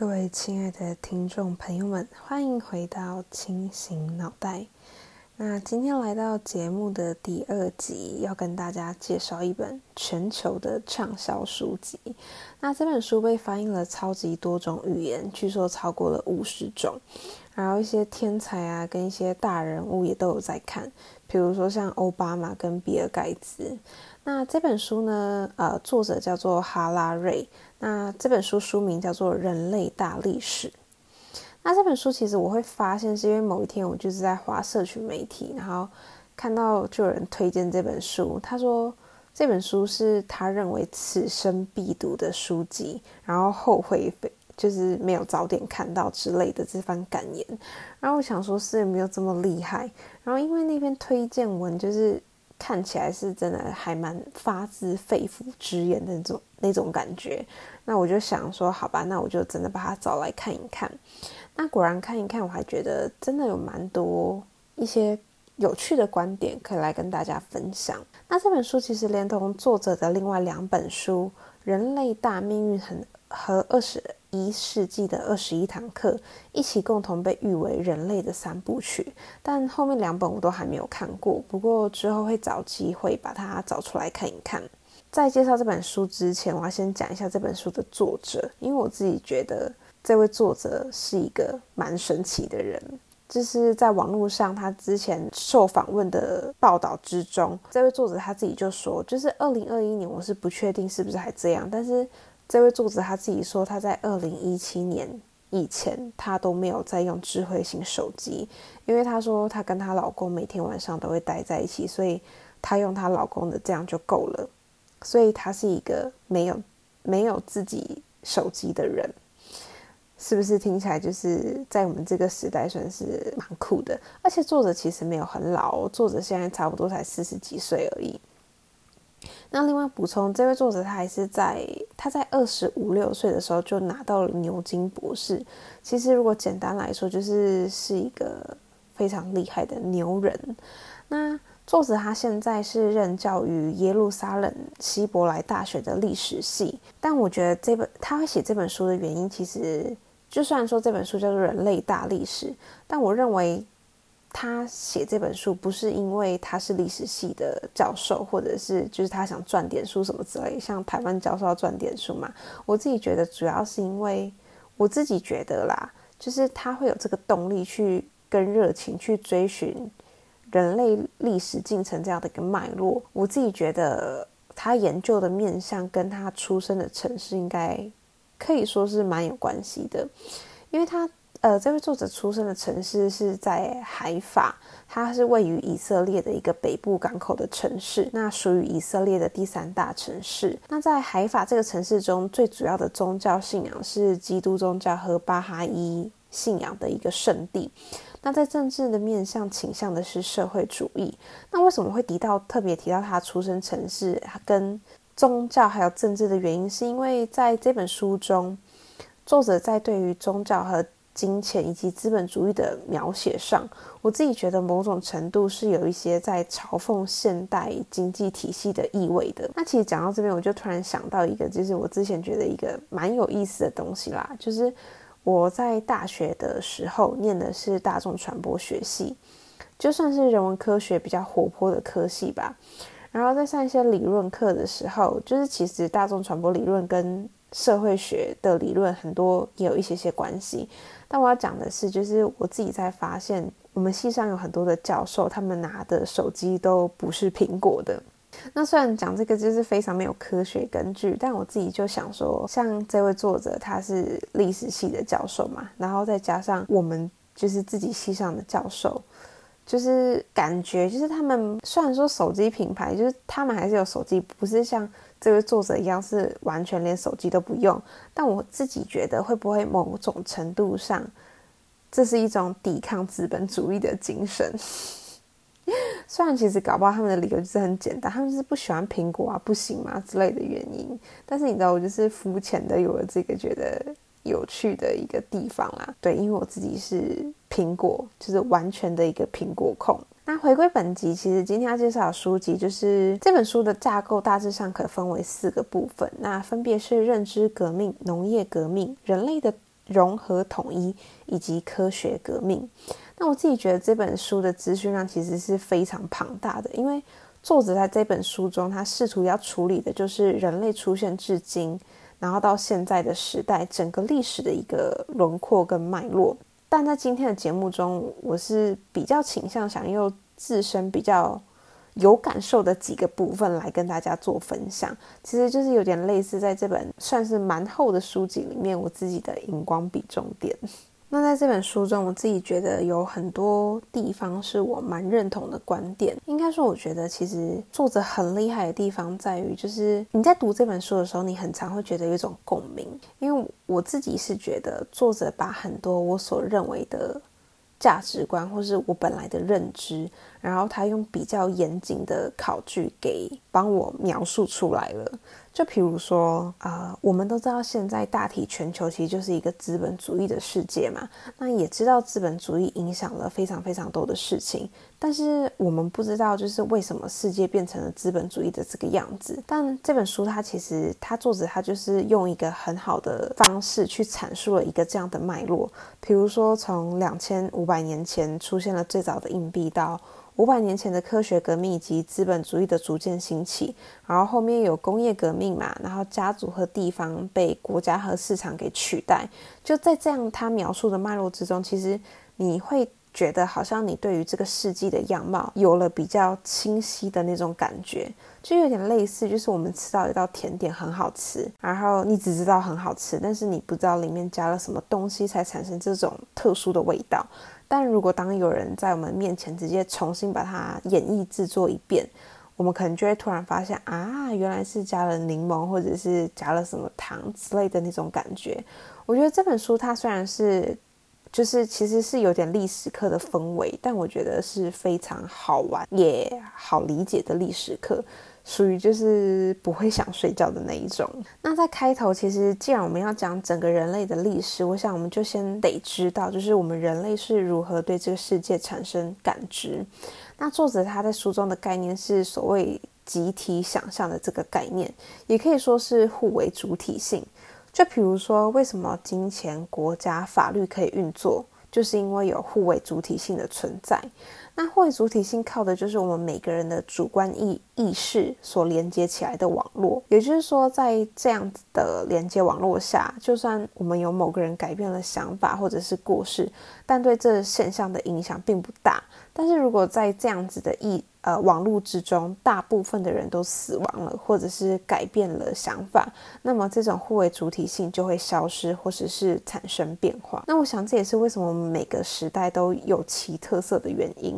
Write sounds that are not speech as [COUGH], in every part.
各位亲爱的听众朋友们，欢迎回到清醒脑袋。那今天来到节目的第二集，要跟大家介绍一本全球的畅销书籍。那这本书被翻译了超级多种语言，据说超过了五十种。然后一些天才啊，跟一些大人物也都有在看，比如说像奥巴马跟比尔盖茨。那这本书呢，呃，作者叫做哈拉瑞。那这本书书名叫做《人类大历史》。那这本书其实我会发现，是因为某一天我就是在划社群媒体，然后看到就有人推荐这本书。他说这本书是他认为此生必读的书籍，然后后悔就是没有早点看到之类的这番感言。然后我想说，是有没有这么厉害。然后因为那篇推荐文就是看起来是真的还蛮发自肺腑之言的那种那种感觉。那我就想说，好吧，那我就真的把它找来看一看。那果然看一看，我还觉得真的有蛮多一些有趣的观点可以来跟大家分享。那这本书其实连同作者的另外两本书《人类大命运》很和《二十一世纪的二十一堂课》一起共同被誉为人类的三部曲。但后面两本我都还没有看过，不过之后会找机会把它找出来看一看。在介绍这本书之前，我要先讲一下这本书的作者，因为我自己觉得这位作者是一个蛮神奇的人。就是在网络上，他之前受访问的报道之中，这位作者他自己就说，就是二零二一年，我是不确定是不是还这样，但是这位作者他自己说，他在二零一七年以前，他都没有在用智慧型手机，因为他说他跟她老公每天晚上都会待在一起，所以她用她老公的这样就够了。所以他是一个没有没有自己手机的人，是不是听起来就是在我们这个时代算是蛮酷的？而且作者其实没有很老，作者现在差不多才四十几岁而已。那另外补充，这位作者他还是在他在二十五六岁的时候就拿到了牛津博士。其实如果简单来说，就是是一个非常厉害的牛人。那作者他现在是任教于耶路撒冷希伯来大学的历史系，但我觉得这本他会写这本书的原因，其实就算说这本书叫做《人类大历史》，但我认为他写这本书不是因为他是历史系的教授，或者是就是他想赚点书什么之类，像台湾教授要赚点书嘛。我自己觉得主要是因为我自己觉得啦，就是他会有这个动力去跟热情去追寻。人类历史进程这样的一个脉络，我自己觉得他研究的面向跟他出生的城市应该可以说是蛮有关系的，因为他呃这位作者出生的城市是在海法，它是位于以色列的一个北部港口的城市，那属于以色列的第三大城市。那在海法这个城市中，最主要的宗教信仰是基督宗教和巴哈伊信仰的一个圣地。那在政治的面向倾向的是社会主义。那为什么会提到特别提到他出生城市，跟宗教还有政治的原因，是因为在这本书中，作者在对于宗教和金钱以及资本主义的描写上，我自己觉得某种程度是有一些在嘲讽现代经济体系的意味的。那其实讲到这边，我就突然想到一个，就是我之前觉得一个蛮有意思的东西啦，就是。我在大学的时候念的是大众传播学系，就算是人文科学比较活泼的科系吧。然后在上一些理论课的时候，就是其实大众传播理论跟社会学的理论很多也有一些些关系。但我要讲的是，就是我自己在发现，我们系上有很多的教授，他们拿的手机都不是苹果的。那虽然讲这个就是非常没有科学根据，但我自己就想说，像这位作者他是历史系的教授嘛，然后再加上我们就是自己系上的教授，就是感觉就是他们虽然说手机品牌，就是他们还是有手机，不是像这位作者一样是完全连手机都不用，但我自己觉得会不会某种程度上，这是一种抵抗资本主义的精神。[LAUGHS] 虽然其实搞不好他们的理由就是很简单，他们就是不喜欢苹果啊，不行吗之类的原因。但是你知道，我就是肤浅的有了这个觉得有趣的一个地方啦。对，因为我自己是苹果，就是完全的一个苹果控。那回归本集，其实今天要介绍的书籍就是这本书的架构，大致上可分为四个部分，那分别是认知革命、农业革命、人类的。融合统一以及科学革命。那我自己觉得这本书的资讯量其实是非常庞大的，因为作者在这本书中，他试图要处理的就是人类出现至今，然后到现在的时代整个历史的一个轮廓跟脉络。但在今天的节目中，我是比较倾向想用自身比较有感受的几个部分来跟大家做分享。其实就是有点类似在这本算是蛮厚的书籍里面，我自己的荧光笔重点。那在这本书中，我自己觉得有很多地方是我蛮认同的观点。应该说，我觉得其实作者很厉害的地方在于，就是你在读这本书的时候，你很常会觉得有一种共鸣。因为我自己是觉得，作者把很多我所认为的价值观，或是我本来的认知，然后他用比较严谨的考据给帮我描述出来了。就比如说，啊，我们都知道现在大体全球其实就是一个资本主义的世界嘛。那也知道资本主义影响了非常非常多的事情，但是我们不知道就是为什么世界变成了资本主义的这个样子。但这本书它其实它作者他就是用一个很好的方式去阐述了一个这样的脉络。比如说，从两千五百年前出现了最早的硬币到。五百年前的科学革命以及资本主义的逐渐兴起，然后后面有工业革命嘛，然后家族和地方被国家和市场给取代。就在这样他描述的脉络之中，其实你会觉得好像你对于这个世纪的样貌有了比较清晰的那种感觉，就有点类似，就是我们吃到一道甜点很好吃，然后你只知道很好吃，但是你不知道里面加了什么东西才产生这种特殊的味道。但如果当有人在我们面前直接重新把它演绎制作一遍，我们可能就会突然发现啊，原来是加了柠檬或者是加了什么糖之类的那种感觉。我觉得这本书它虽然是就是其实是有点历史课的氛围，但我觉得是非常好玩也好理解的历史课。属于就是不会想睡觉的那一种。那在开头，其实既然我们要讲整个人类的历史，我想我们就先得知道，就是我们人类是如何对这个世界产生感知。那作者他在书中的概念是所谓集体想象的这个概念，也可以说是互为主体性。就比如说，为什么金钱、国家、法律可以运作，就是因为有互为主体性的存在。那会主体性靠的就是我们每个人的主观意意识所连接起来的网络，也就是说，在这样子的连接网络下，就算我们有某个人改变了想法或者是过世，但对这现象的影响并不大。但是如果在这样子的意呃网络之中，大部分的人都死亡了，或者是改变了想法，那么这种互为主体性就会消失，或者是产生变化。那我想这也是为什么每个时代都有其特色的原因。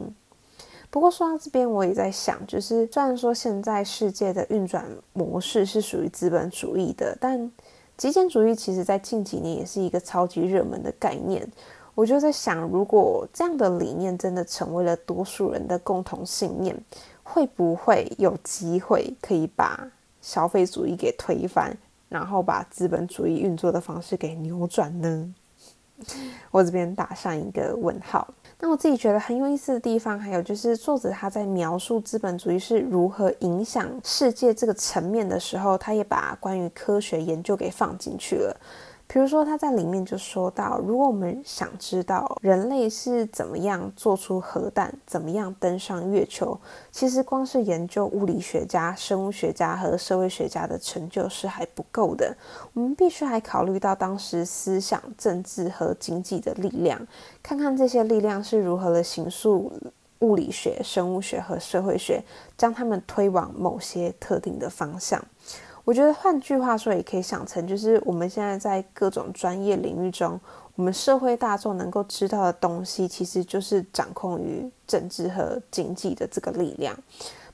不过说到这边，我也在想，就是虽然说现在世界的运转模式是属于资本主义的，但极简主义其实在近几年也是一个超级热门的概念。我就在想，如果这样的理念真的成为了多数人的共同信念，会不会有机会可以把消费主义给推翻，然后把资本主义运作的方式给扭转呢？我这边打上一个问号。那我自己觉得很有意思的地方，还有就是作者他在描述资本主义是如何影响世界这个层面的时候，他也把关于科学研究给放进去了。比如说，他在里面就说到，如果我们想知道人类是怎么样做出核弹、怎么样登上月球，其实光是研究物理学家、生物学家和社会学家的成就是还不够的。我们必须还考虑到当时思想、政治和经济的力量，看看这些力量是如何的形塑物理学、生物学和社会学，将他们推往某些特定的方向。我觉得换句话说，也可以想成，就是我们现在在各种专业领域中，我们社会大众能够知道的东西，其实就是掌控于政治和经济的这个力量。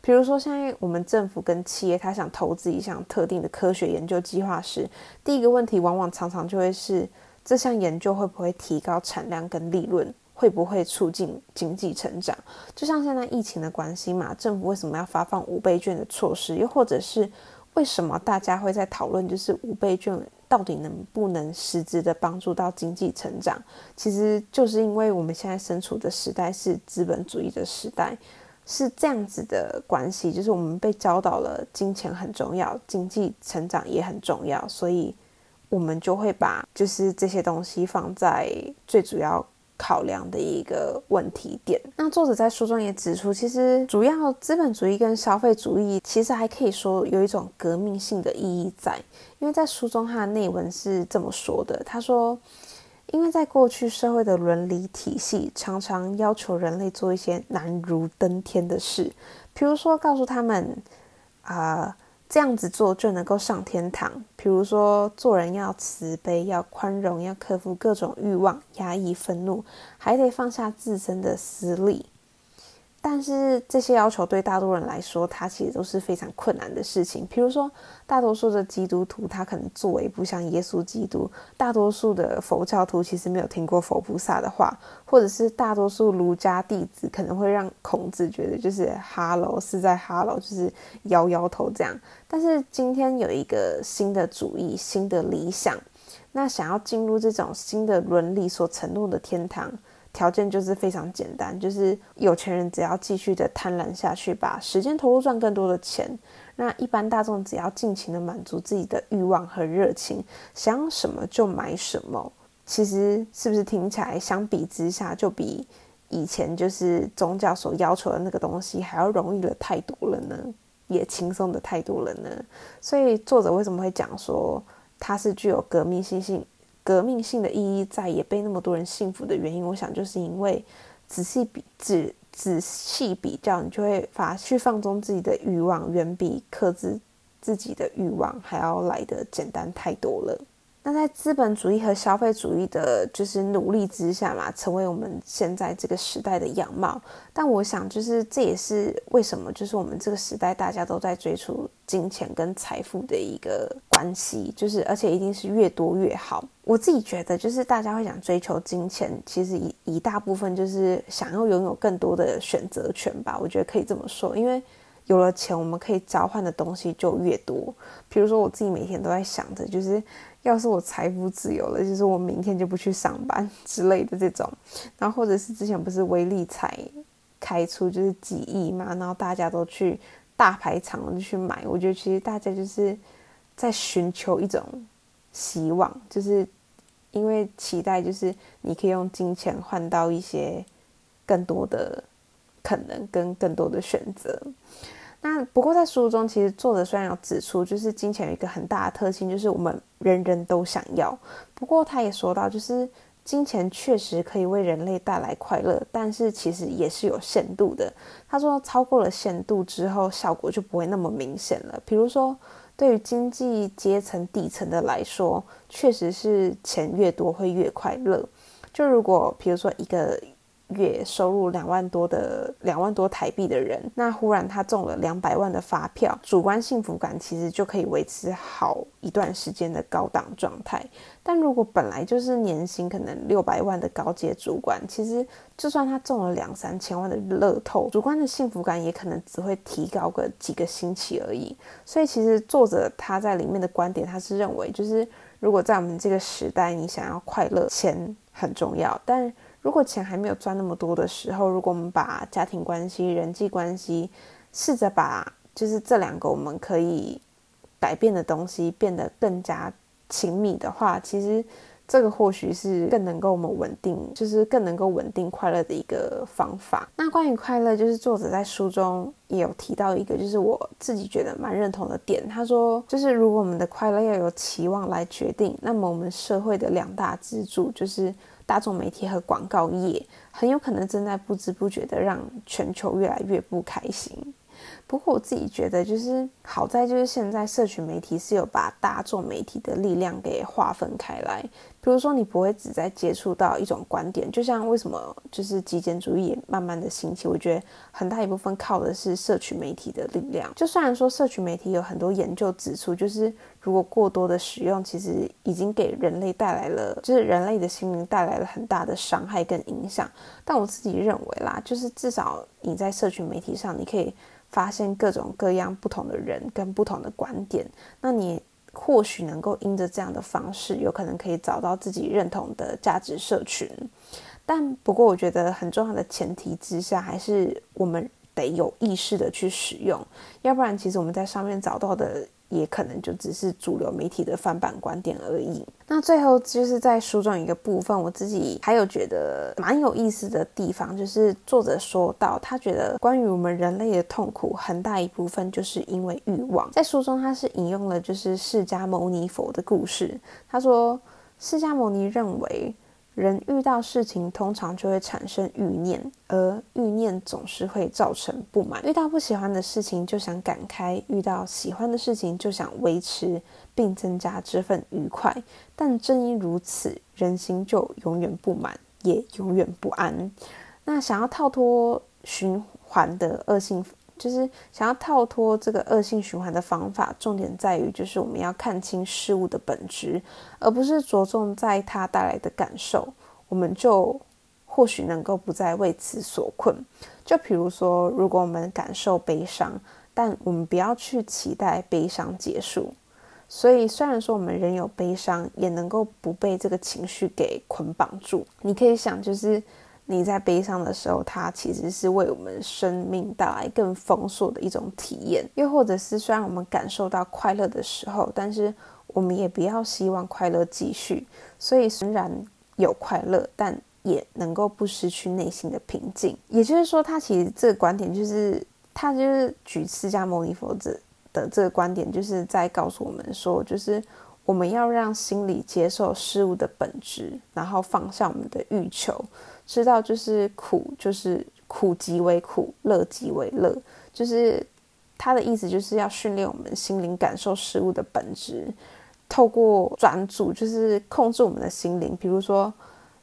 比如说，现在我们政府跟企业，他想投资一项特定的科学研究计划时，第一个问题往往常常就会是，这项研究会不会提高产量跟利润，会不会促进经济成长？就像现在疫情的关系嘛，政府为什么要发放五倍券的措施？又或者是？为什么大家会在讨论，就是五倍券到底能不能实质的帮助到经济成长？其实就是因为我们现在身处的时代是资本主义的时代，是这样子的关系，就是我们被教导了金钱很重要，经济成长也很重要，所以我们就会把就是这些东西放在最主要。考量的一个问题点。那作者在书中也指出，其实主要资本主义跟消费主义，其实还可以说有一种革命性的意义在。因为在书中他的内文是这么说的：他说，因为在过去社会的伦理体系常常要求人类做一些难如登天的事，比如说告诉他们，啊。这样子做就能够上天堂。比如说，做人要慈悲，要宽容，要克服各种欲望，压抑愤怒，还得放下自身的私利。但是这些要求对大多人来说，它其实都是非常困难的事情。比如说，大多数的基督徒他可能作为不像耶稣基督；大多数的佛教徒其实没有听过佛菩萨的话，或者是大多数儒家弟子可能会让孔子觉得就是哈喽是在哈喽，就是摇摇头这样。但是今天有一个新的主义、新的理想，那想要进入这种新的伦理所承诺的天堂。条件就是非常简单，就是有钱人只要继续的贪婪下去，把时间投入赚更多的钱，那一般大众只要尽情的满足自己的欲望和热情，想什么就买什么。其实是不是听起来相比之下，就比以前就是宗教所要求的那个东西还要容易了太多了呢？也轻松的太多了呢？所以作者为什么会讲说它是具有革命性性？革命性的意义在也被那么多人信服的原因，我想就是因为仔细比仔仔细比较，你就会发去放纵自己的欲望，远比克制自己的欲望还要来的简单太多了。那在资本主义和消费主义的，就是努力之下嘛，成为我们现在这个时代的样貌。但我想，就是这也是为什么，就是我们这个时代大家都在追逐金钱跟财富的一个关系，就是而且一定是越多越好。我自己觉得，就是大家会想追求金钱，其实一一大部分就是想要拥有更多的选择权吧。我觉得可以这么说，因为有了钱，我们可以交换的东西就越多。比如说，我自己每天都在想着，就是。要是我财富自由了，就是我明天就不去上班 [LAUGHS] 之类的这种，然后或者是之前不是微利才开出就是几亿嘛，然后大家都去大排场就去买，我觉得其实大家就是在寻求一种希望，就是因为期待就是你可以用金钱换到一些更多的可能跟更多的选择。那不过在书中，其实作者虽然有指出，就是金钱有一个很大的特性，就是我们人人都想要。不过他也说到，就是金钱确实可以为人类带来快乐，但是其实也是有限度的。他说，超过了限度之后，效果就不会那么明显了。比如说，对于经济阶层底层的来说，确实是钱越多会越快乐。就如果比如说一个。月收入两万多的两万多台币的人，那忽然他中了两百万的发票，主观幸福感其实就可以维持好一段时间的高档状态。但如果本来就是年薪可能六百万的高阶主管，其实就算他中了两三千万的乐透，主观的幸福感也可能只会提高个几个星期而已。所以其实作者他在里面的观点，他是认为就是如果在我们这个时代，你想要快乐，钱很重要，但。如果钱还没有赚那么多的时候，如果我们把家庭关系、人际关系，试着把就是这两个我们可以改变的东西变得更加亲密的话，其实这个或许是更能够我们稳定，就是更能够稳定快乐的一个方法。那关于快乐，就是作者在书中也有提到一个，就是我自己觉得蛮认同的点。他说，就是如果我们的快乐要有期望来决定，那么我们社会的两大支柱就是。大众媒体和广告业很有可能正在不知不觉的让全球越来越不开心。不过我自己觉得，就是好在就是现在社群媒体是有把大众媒体的力量给划分开来。比如说，你不会只在接触到一种观点，就像为什么就是极简主义也慢慢的兴起，我觉得很大一部分靠的是社群媒体的力量。就虽然说社群媒体有很多研究指出，就是如果过多的使用，其实已经给人类带来了，就是人类的心灵带来了很大的伤害跟影响。但我自己认为啦，就是至少你在社群媒体上，你可以发现各种各样不同的人跟不同的观点，那你。或许能够因着这样的方式，有可能可以找到自己认同的价值社群。但不过，我觉得很重要的前提之下，还是我们得有意识的去使用。要不然，其实我们在上面找到的也可能就只是主流媒体的翻版观点而已。那最后就是在书中一个部分，我自己还有觉得蛮有意思的地方，就是作者说到，他觉得关于我们人类的痛苦，很大一部分就是因为欲望。在书中，他是引用了就是释迦牟尼佛的故事，他说释迦牟尼认为。人遇到事情，通常就会产生欲念，而欲念总是会造成不满。遇到不喜欢的事情就想赶开，遇到喜欢的事情就想维持并增加这份愉快。但正因如此，人心就永远不满，也永远不安。那想要逃脱循环的恶性。就是想要逃脱这个恶性循环的方法，重点在于就是我们要看清事物的本质，而不是着重在它带来的感受，我们就或许能够不再为此所困。就比如说，如果我们感受悲伤，但我们不要去期待悲伤结束。所以，虽然说我们人有悲伤，也能够不被这个情绪给捆绑住。你可以想，就是。你在悲伤的时候，它其实是为我们生命带来更丰硕的一种体验；又或者是，虽然我们感受到快乐的时候，但是我们也不要希望快乐继续。所以，虽然有快乐，但也能够不失去内心的平静。也就是说，他其实这个观点就是，他就是举释迦牟尼佛子的这个观点，就是在告诉我们说，就是我们要让心里接受事物的本质，然后放下我们的欲求。知道就是苦，就是苦即为苦，乐即为乐，就是他的意思，就是要训练我们心灵感受事物的本质，透过专注，就是控制我们的心灵。比如说，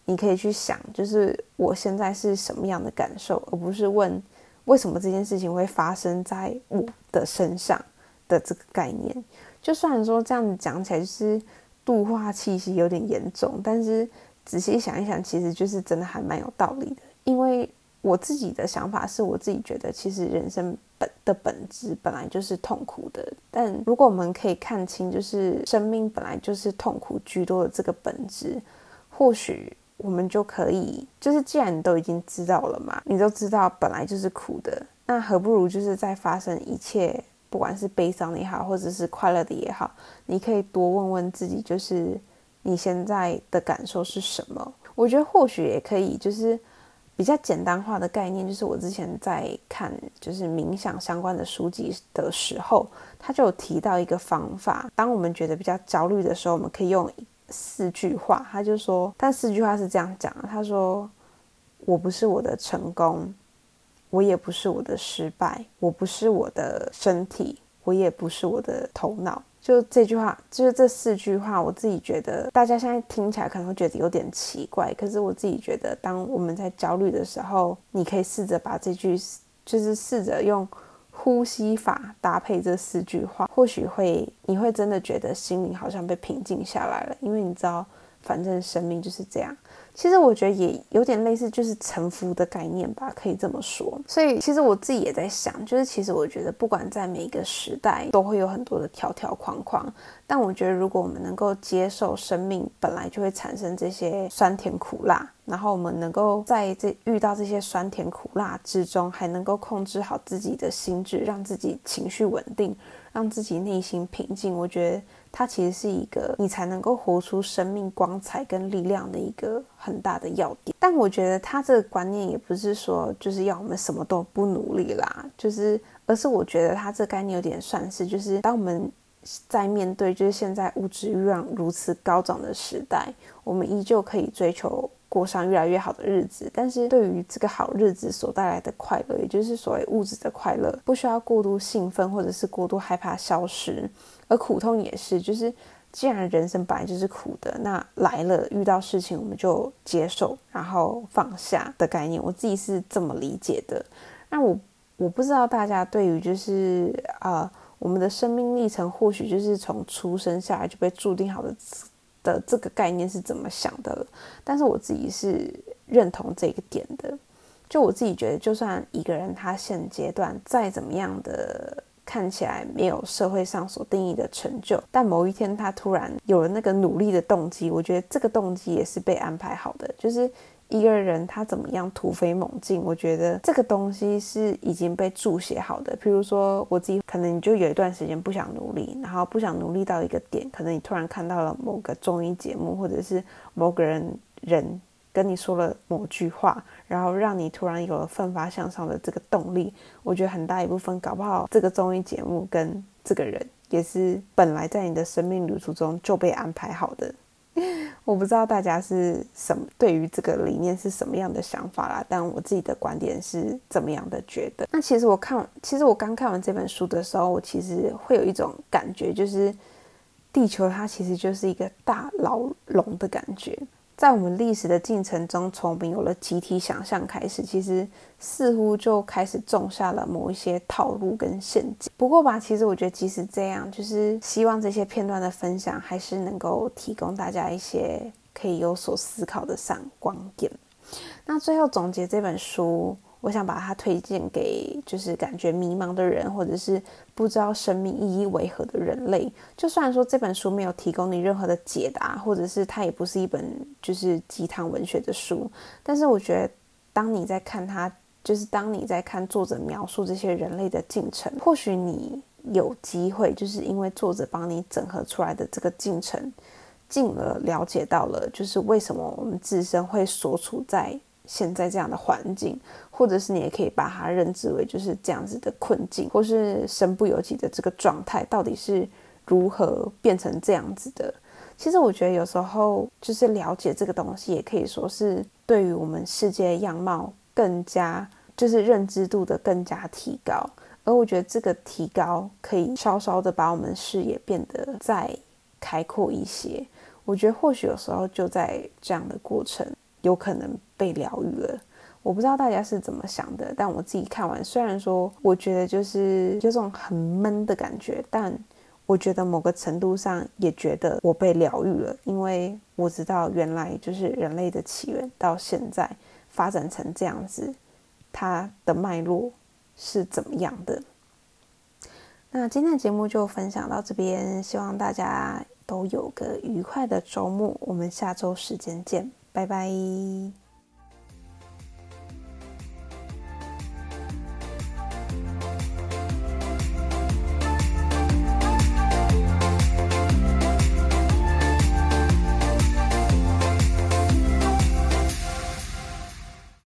你可以去想，就是我现在是什么样的感受，而不是问为什么这件事情会发生在我的身上的这个概念。就算说这样子讲起来，就是度化气息有点严重，但是。仔细想一想，其实就是真的还蛮有道理的。因为我自己的想法是，我自己觉得其实人生本的本质本来就是痛苦的。但如果我们可以看清，就是生命本来就是痛苦居多的这个本质，或许我们就可以，就是既然你都已经知道了嘛，你都知道本来就是苦的，那何不如就是在发生一切，不管是悲伤也好，或者是快乐的也好，你可以多问问自己，就是。你现在的感受是什么？我觉得或许也可以，就是比较简单化的概念，就是我之前在看就是冥想相关的书籍的时候，他就有提到一个方法。当我们觉得比较焦虑的时候，我们可以用四句话。他就说，但四句话是这样讲：他说，我不是我的成功，我也不是我的失败，我不是我的身体，我也不是我的头脑。就这句话，就是这四句话，我自己觉得大家现在听起来可能会觉得有点奇怪，可是我自己觉得，当我们在焦虑的时候，你可以试着把这句，就是试着用呼吸法搭配这四句话，或许会，你会真的觉得心灵好像被平静下来了，因为你知道，反正生命就是这样。其实我觉得也有点类似，就是臣服的概念吧，可以这么说。所以其实我自己也在想，就是其实我觉得，不管在每一个时代，都会有很多的条条框框。但我觉得，如果我们能够接受生命本来就会产生这些酸甜苦辣，然后我们能够在这遇到这些酸甜苦辣之中，还能够控制好自己的心智，让自己情绪稳定，让自己内心平静，我觉得。它其实是一个你才能够活出生命光彩跟力量的一个很大的要点。但我觉得他这个观念也不是说就是要我们什么都不努力啦，就是而是我觉得他这概念有点算是就是当我们在面对就是现在物质欲望如此高涨的时代，我们依旧可以追求过上越来越好的日子。但是对于这个好日子所带来的快乐，也就是所谓物质的快乐，不需要过度兴奋或者是过度害怕消失。而苦痛也是，就是既然人生本来就是苦的，那来了遇到事情我们就接受，然后放下的概念，我自己是这么理解的。那我我不知道大家对于就是啊，我们的生命历程或许就是从出生下来就被注定好的的这个概念是怎么想的？但是我自己是认同这个点的。就我自己觉得，就算一个人他现阶段再怎么样的。看起来没有社会上所定义的成就，但某一天他突然有了那个努力的动机，我觉得这个动机也是被安排好的。就是一个人他怎么样突飞猛进，我觉得这个东西是已经被注写好的。比如说我自己，可能你就有一段时间不想努力，然后不想努力到一个点，可能你突然看到了某个综艺节目，或者是某个人人跟你说了某句话，然后让你突然有了奋发向上的这个动力。我觉得很大一部分，搞不好这个综艺节目跟这个人也是本来在你的生命旅途中就被安排好的。[LAUGHS] 我不知道大家是什么对于这个理念是什么样的想法啦，但我自己的观点是怎么样的觉得。那其实我看，其实我刚看完这本书的时候，我其实会有一种感觉，就是地球它其实就是一个大牢笼的感觉。在我们历史的进程中，从我们有了集体想象开始，其实似乎就开始种下了某一些套路跟陷阱。不过吧，其实我觉得即使这样，就是希望这些片段的分享还是能够提供大家一些可以有所思考的闪光点。那最后总结这本书。我想把它推荐给就是感觉迷茫的人，或者是不知道生命意义为何的人类。就算说这本书没有提供你任何的解答，或者是它也不是一本就是鸡汤文学的书，但是我觉得当你在看它，就是当你在看作者描述这些人类的进程，或许你有机会，就是因为作者帮你整合出来的这个进程，进而了解到了，就是为什么我们自身会所处在。现在这样的环境，或者是你也可以把它认知为就是这样子的困境，或是身不由己的这个状态，到底是如何变成这样子的？其实我觉得有时候就是了解这个东西，也可以说是对于我们世界样貌更加就是认知度的更加提高。而我觉得这个提高可以稍稍的把我们视野变得再开阔一些。我觉得或许有时候就在这样的过程。有可能被疗愈了，我不知道大家是怎么想的，但我自己看完，虽然说我觉得就是有种很闷的感觉，但我觉得某个程度上也觉得我被疗愈了，因为我知道原来就是人类的起源到现在发展成这样子，它的脉络是怎么样的。那今天的节目就分享到这边，希望大家都有个愉快的周末，我们下周时间见。拜拜。